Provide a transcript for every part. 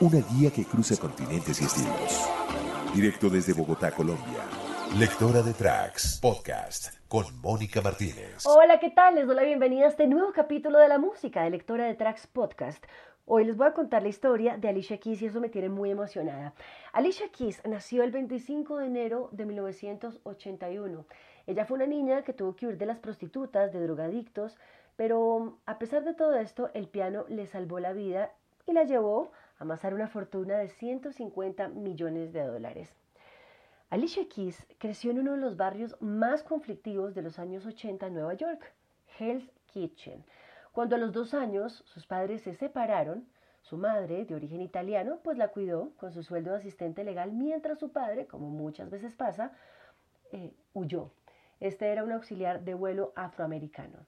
Una guía que cruza continentes y estilos. Directo desde Bogotá, Colombia. Lectora de Tracks, podcast con Mónica Martínez. Hola, ¿qué tal? Les doy la bienvenida a este nuevo capítulo de la música de Lectora de Tracks Podcast. Hoy les voy a contar la historia de Alicia Keys y eso me tiene muy emocionada. Alicia Keys nació el 25 de enero de 1981. Ella fue una niña que tuvo que huir de las prostitutas, de drogadictos, pero a pesar de todo esto, el piano le salvó la vida y la llevó amasar una fortuna de 150 millones de dólares. Alicia Keys creció en uno de los barrios más conflictivos de los años 80 en Nueva York, Hell's Kitchen. Cuando a los dos años sus padres se separaron, su madre, de origen italiano, pues la cuidó con su sueldo de asistente legal, mientras su padre, como muchas veces pasa, eh, huyó. Este era un auxiliar de vuelo afroamericano.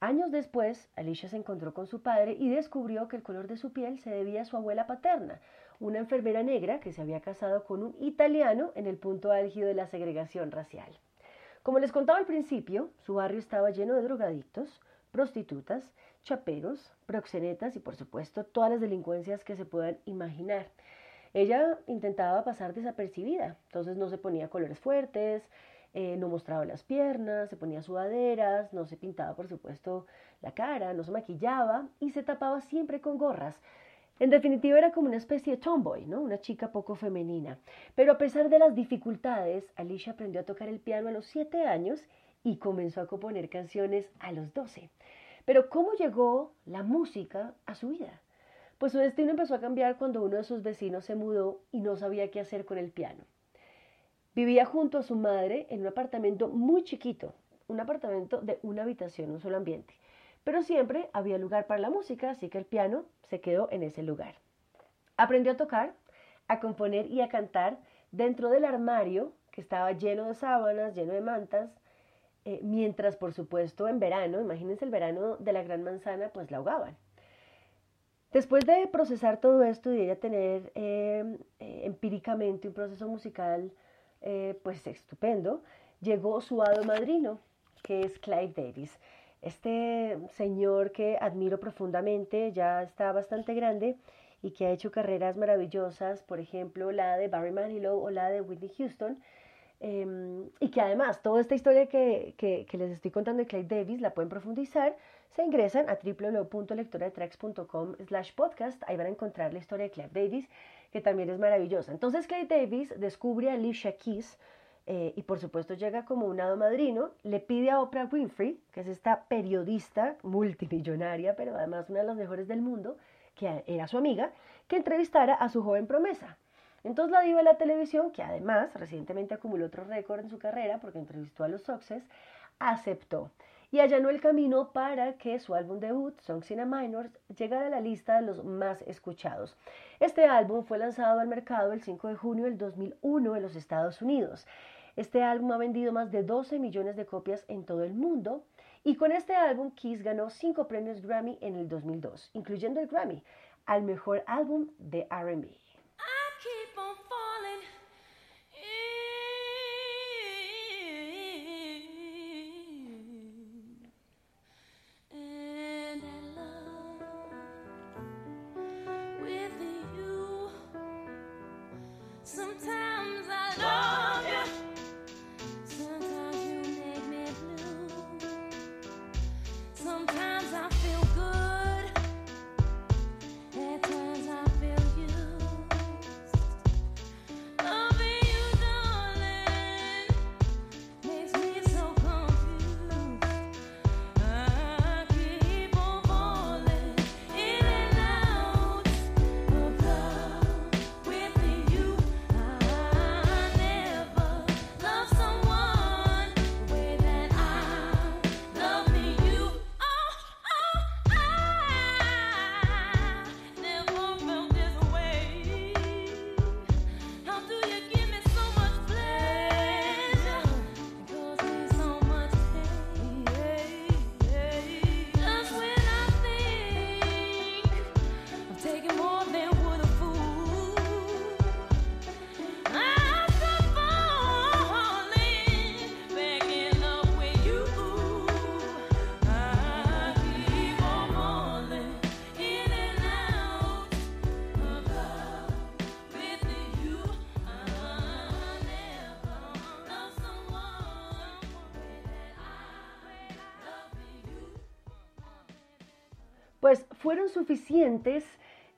Años después, Alicia se encontró con su padre y descubrió que el color de su piel se debía a su abuela paterna, una enfermera negra que se había casado con un italiano en el punto álgido de la segregación racial. Como les contaba al principio, su barrio estaba lleno de drogadictos, prostitutas, chaperos, proxenetas y por supuesto todas las delincuencias que se puedan imaginar. Ella intentaba pasar desapercibida, entonces no se ponía colores fuertes, eh, no mostraba las piernas, se ponía sudaderas, no se pintaba por supuesto la cara, no se maquillaba y se tapaba siempre con gorras. En definitiva era como una especie de tomboy, ¿no? Una chica poco femenina. Pero a pesar de las dificultades, Alicia aprendió a tocar el piano a los 7 años y comenzó a componer canciones a los 12. Pero ¿cómo llegó la música a su vida? Pues su destino empezó a cambiar cuando uno de sus vecinos se mudó y no sabía qué hacer con el piano. Vivía junto a su madre en un apartamento muy chiquito, un apartamento de una habitación, un solo ambiente. Pero siempre había lugar para la música, así que el piano se quedó en ese lugar. Aprendió a tocar, a componer y a cantar dentro del armario que estaba lleno de sábanas, lleno de mantas, eh, mientras por supuesto en verano, imagínense el verano de la Gran Manzana, pues la ahogaban. Después de procesar todo esto y ella tener eh, eh, empíricamente un proceso musical pues estupendo, llegó su hado madrino, que es Clive Davis. Este señor que admiro profundamente, ya está bastante grande y que ha hecho carreras maravillosas, por ejemplo la de Barry Manilow o la de Whitney Houston, em, y que además toda esta historia que, que, les estoy contando de Clay Davis la pueden profundizar, se ingresan a www.lectoradetracks.com slash podcast, ahí van a encontrar la historia de Clay Davis, que también es maravillosa. Entonces Clay Davis descubre a Alicia Keys, eh, y por supuesto llega como un hado madrino, le pide a Oprah Winfrey, que es esta periodista multimillonaria, pero además una de las mejores del mundo, que era su amiga, que entrevistara a su joven promesa. Entonces la diva de la televisión, que además recientemente acumuló otro récord en su carrera porque entrevistó a los Soxes, aceptó y allanó el camino para que su álbum debut, Songs in a Minor, llegara a la lista de los más escuchados. Este álbum fue lanzado al mercado el 5 de junio del 2001 en los Estados Unidos. Este álbum ha vendido más de 12 millones de copias en todo el mundo y con este álbum Kiss ganó 5 premios Grammy en el 2002, incluyendo el Grammy al mejor álbum de RB. Fueron suficientes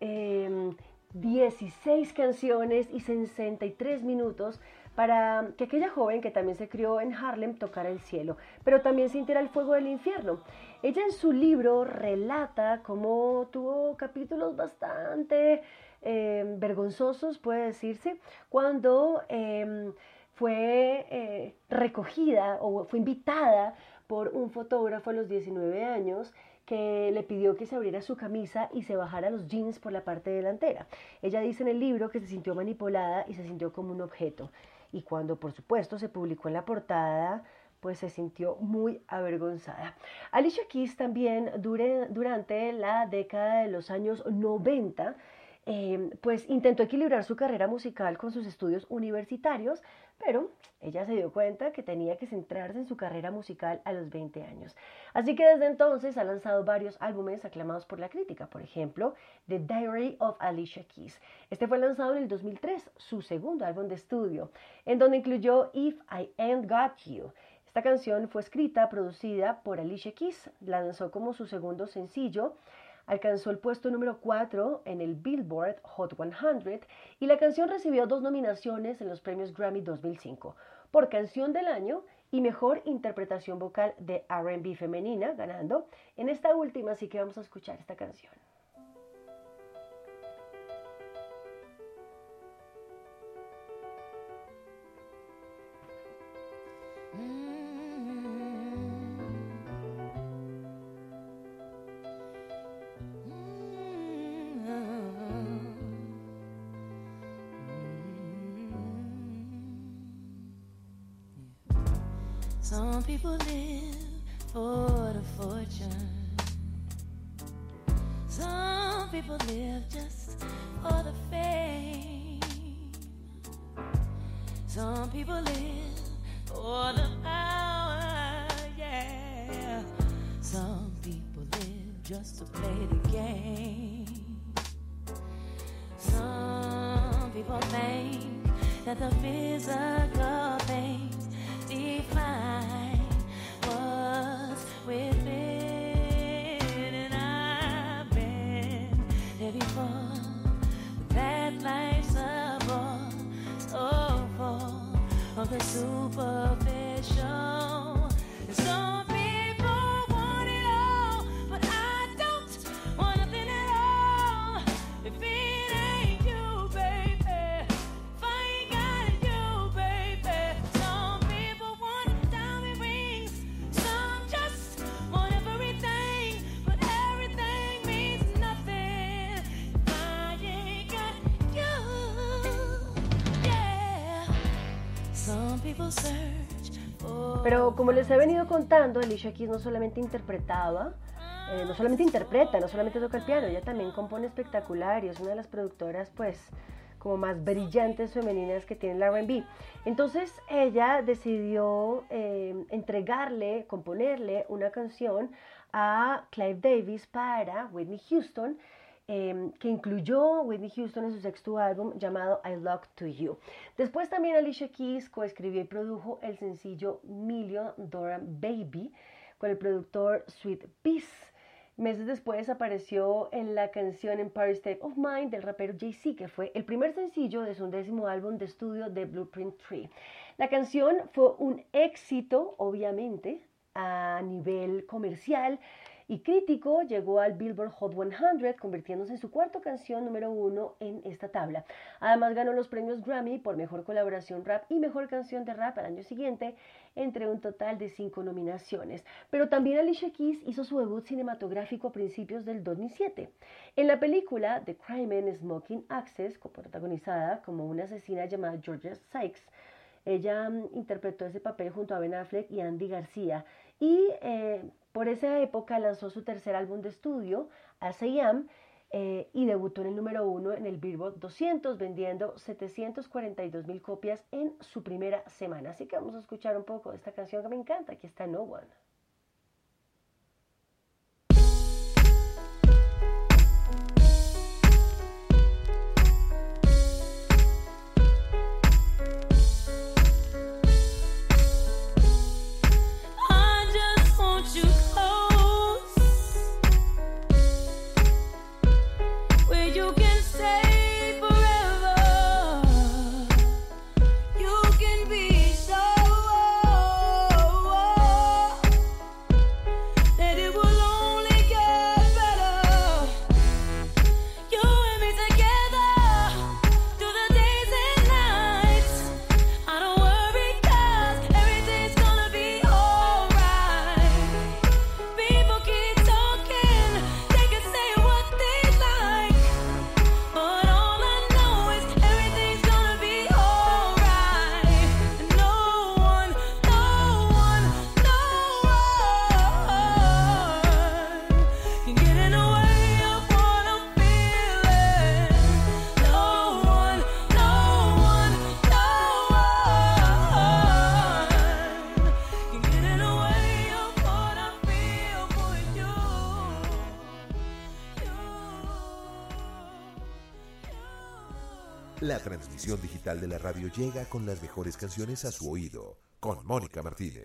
16 em, canciones y 63 minutos para que aquella joven que también se crió en Harlem tocara el cielo, pero también sintiera el fuego del infierno. Ella en su libro relata cómo tuvo capítulos bastante em, vergonzosos, puede decirse, cuando em, fue eh, recogida o fue invitada por un fotógrafo a los 19 años le pidió que se abriera su camisa y se bajara los jeans por la parte delantera. Ella dice en el libro que se sintió manipulada y se sintió como un objeto. Y cuando por supuesto se publicó en la portada, pues se sintió muy avergonzada. Alicia Keys también durante la década de los años 90 eh, pues intentó equilibrar su carrera musical con sus estudios universitarios, pero ella se dio cuenta que tenía que centrarse en su carrera musical a los 20 años. Así que desde entonces ha lanzado varios álbumes aclamados por la crítica, por ejemplo, The Diary of Alicia Keys. Este fue lanzado en el 2003, su segundo álbum de estudio, en donde incluyó If I Ain't Got You. Esta canción fue escrita, producida por Alicia Keys, la lanzó como su segundo sencillo alcanzó el puesto número 4 en el Billboard Hot 100 y la canción recibió dos nominaciones en los premios Grammy 2005 por Canción del Año y Mejor Interpretación Vocal de RB Femenina, ganando. En esta última sí que vamos a escuchar esta canción. Some Some people live for the power, yeah. Some people live just to play the game. Some people think that the physical things define what's within. The superficial. Pero como les he venido contando, Alicia Keys no solamente interpretaba, eh, no solamente interpreta, no solamente toca el piano, ella también compone espectacular y es una de las productoras pues como más brillantes femeninas que tiene la R&B. Entonces ella decidió eh, entregarle, componerle una canción a Clive Davis para Whitney Houston, eh, que incluyó Whitney Houston en su sexto álbum llamado I Love to You. Después también Alicia Keys coescribió y produjo el sencillo Million Dollar Baby con el productor Sweet Peace. Meses después apareció en la canción Empire State of Mind del rapero Jay-Z, que fue el primer sencillo de su undécimo álbum de estudio de Blueprint 3. La canción fue un éxito, obviamente, a nivel comercial y crítico, llegó al Billboard Hot 100, convirtiéndose en su cuarta canción número uno en esta tabla. Además ganó los premios Grammy por Mejor Colaboración Rap y Mejor Canción de Rap al año siguiente, entre un total de cinco nominaciones. Pero también Alicia Keys hizo su debut cinematográfico a principios del 2007. En la película The Crime and Smoking Access, protagonizada como una asesina llamada Georgia Sykes, ella mm, interpretó ese papel junto a Ben Affleck y Andy García. Y eh, por esa época lanzó su tercer álbum de estudio, As eh, y debutó en el número uno en el Billboard 200, vendiendo 742 mil copias en su primera semana. Así que vamos a escuchar un poco de esta canción que me encanta. Aquí está No One. La transmisión digital de la radio llega con las mejores canciones a su oído, con Mónica Martínez.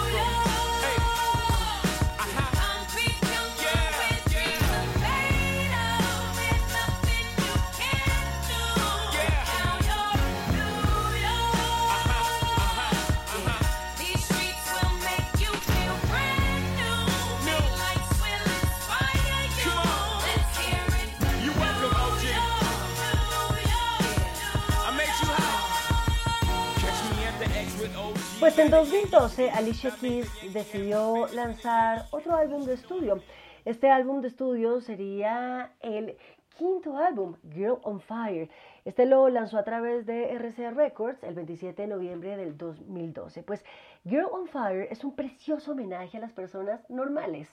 Pues en 2012 Alicia Keys decidió lanzar otro álbum de estudio. Este álbum de estudio sería el quinto álbum, Girl on Fire. Este lo lanzó a través de RCA Records el 27 de noviembre del 2012. Pues Girl on Fire es un precioso homenaje a las personas normales,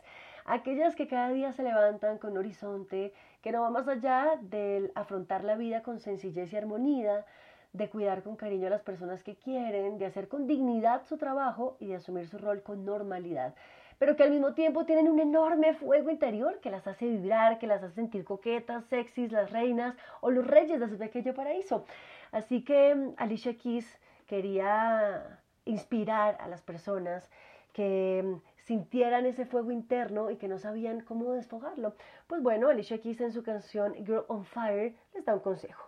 aquellas que cada día se levantan con horizonte que no va más allá del afrontar la vida con sencillez y armonía, de cuidar con cariño a las personas que quieren, de hacer con dignidad su trabajo y de asumir su rol con normalidad. Pero que al mismo tiempo tienen un enorme fuego interior que las hace vibrar, que las hace sentir coquetas, sexys, las reinas o los reyes de su pequeño paraíso. Así que mm, Alicia Keys quería inspirar a las personas que mm, sintieran ese fuego interno y que no sabían cómo desfogarlo. Pues bueno, Alicia Keys en su canción Girl on Fire les da un consejo.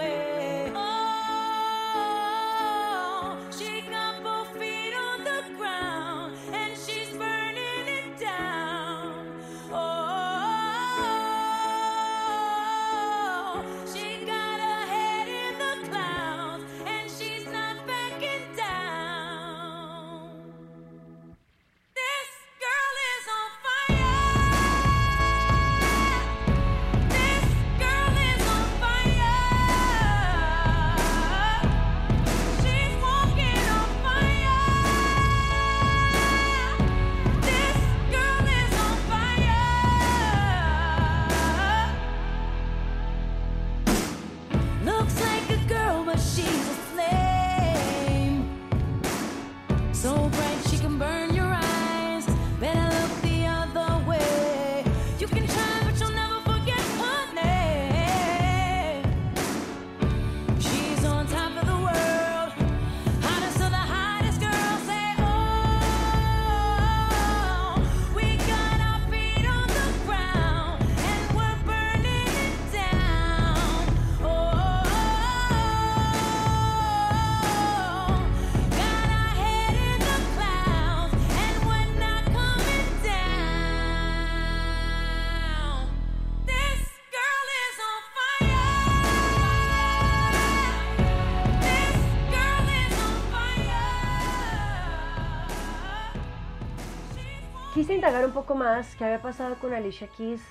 Un poco más qué había pasado con Alicia Keys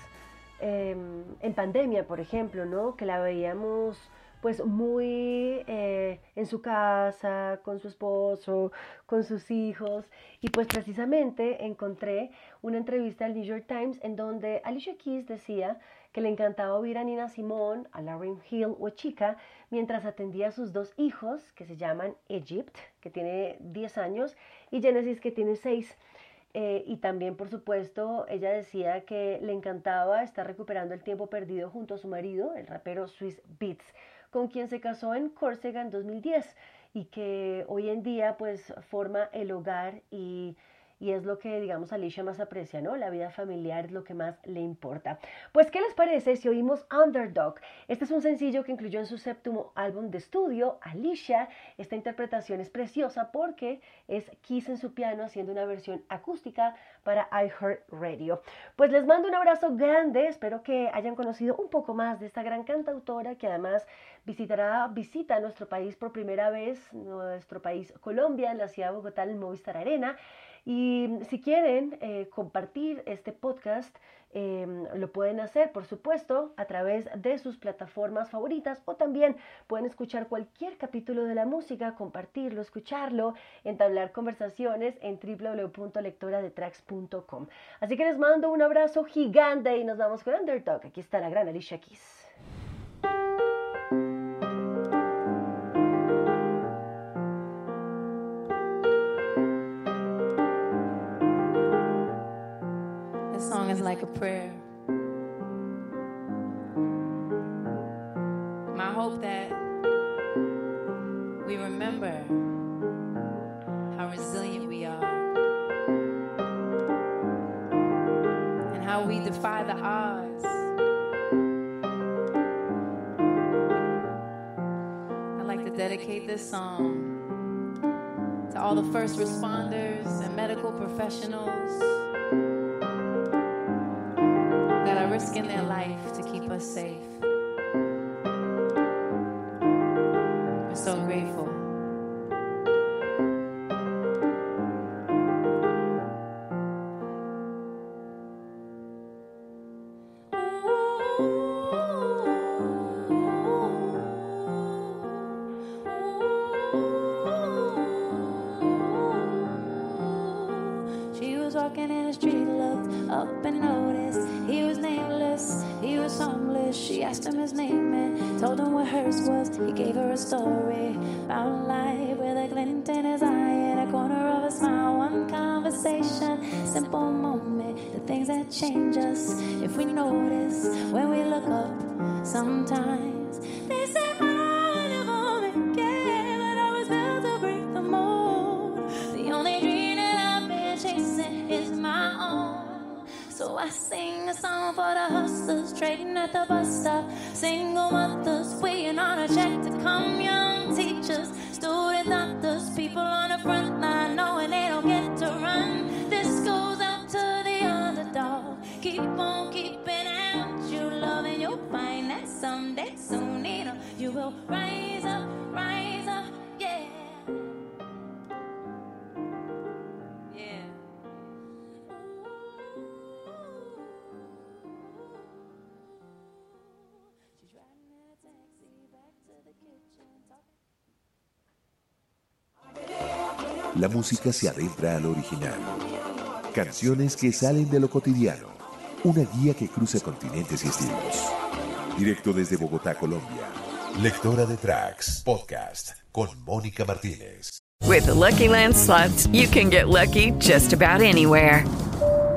eh, en pandemia, por ejemplo, ¿no? Que la veíamos pues muy eh, en su casa, con su esposo, con sus hijos. Y pues precisamente encontré una entrevista del New York Times en donde Alicia Keys decía que le encantaba oír a Nina Simone, a Lauryn Hill o Chica mientras atendía a sus dos hijos que se llaman Egypt, que tiene 10 años, y Genesis, que tiene 6. Eh, y también, por supuesto, ella decía que le encantaba estar recuperando el tiempo perdido junto a su marido, el rapero Swiss Beats, con quien se casó en Córcega en 2010 y que hoy en día pues forma el hogar y y es lo que, digamos, Alicia más aprecia, ¿no? La vida familiar es lo que más le importa. Pues, ¿qué les parece si oímos Underdog? Este es un sencillo que incluyó en su séptimo álbum de estudio, Alicia. Esta interpretación es preciosa porque es Kiss en su piano haciendo una versión acústica para iHeartRadio. Pues les mando un abrazo grande, espero que hayan conocido un poco más de esta gran cantautora que además visitará, visita nuestro país por primera vez, nuestro país Colombia, en la ciudad de Bogotá, el Movistar Arena. Y si quieren eh, compartir este podcast, eh, lo pueden hacer, por supuesto, a través de sus plataformas favoritas o también pueden escuchar cualquier capítulo de la música, compartirlo, escucharlo, entablar conversaciones en www.lectoradetracks.com. Así que les mando un abrazo gigante y nos vamos con Underdog. Aquí está la gran Alicia Keys. Prayer. My hope that we remember how resilient we are and how we defy the odds. I'd like to dedicate this song to all the first responders and medical professionals risking their life to keep us safe. Was walking in the street, looked up and noticed he was nameless, he was homeless. She asked him his name and told him what hers was. He gave her a story about life with a glint in his eye and a corner of a smile. One conversation, simple moment, the things that change us if we notice when we look up. Sometimes they say I sing a song for the hustlers trading at the bus stop. Single mothers waiting on a check to come. Young teachers, student doctors, people on the front line knowing they don't get to run. This goes out to the underdog. Keep on keeping out your love, and you'll find that someday, soon enough, you will rise up, La música se adentra al original. Canciones que salen de lo cotidiano. Una guía que cruza continentes y estilos. Directo desde Bogotá, Colombia. Lectora de Tracks. Podcast con Mónica Martínez. With Lucky Land you can get lucky just about anywhere.